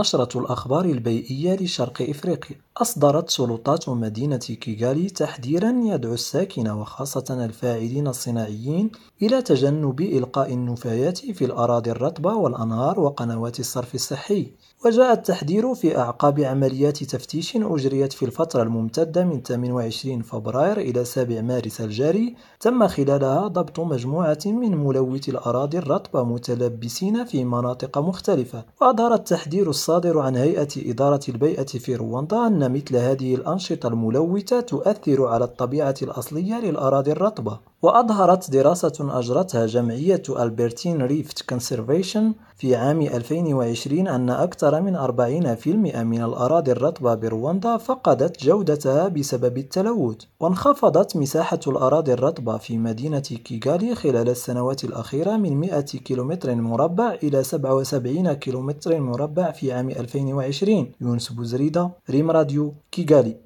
نشرة الأخبار البيئية لشرق إفريقيا. أصدرت سلطات مدينة كيغالي تحذيرا يدعو الساكنة وخاصة الفاعلين الصناعيين إلى تجنب إلقاء النفايات في الأراضي الرطبة والأنهار وقنوات الصرف الصحي. وجاء التحذير في أعقاب عمليات تفتيش أجريت في الفترة الممتدة من 28 فبراير إلى 7 مارس الجاري. تم خلالها ضبط مجموعة من ملوثي الأراضي الرطبة متلبسين في مناطق مختلفة. وأظهر التحذير الصادر عن هيئة إدارة البيئة في رواندا أن مثل هذه الأنشطة الملوثة تؤثر على الطبيعة الأصلية للأراضي الرطبة. وأظهرت دراسة أجرتها جمعية Albertine Rift Conservation في عام 2020 أن أكثر من 40% من الأراضي الرطبة برواندا فقدت جودتها بسبب التلوث وانخفضت مساحة الأراضي الرطبة في مدينة كيغالي خلال السنوات الأخيرة من 100 كيلومتر مربع إلى 77 كيلومتر مربع في عام 2020 يونس بوزريدة ريم راديو كيغالي.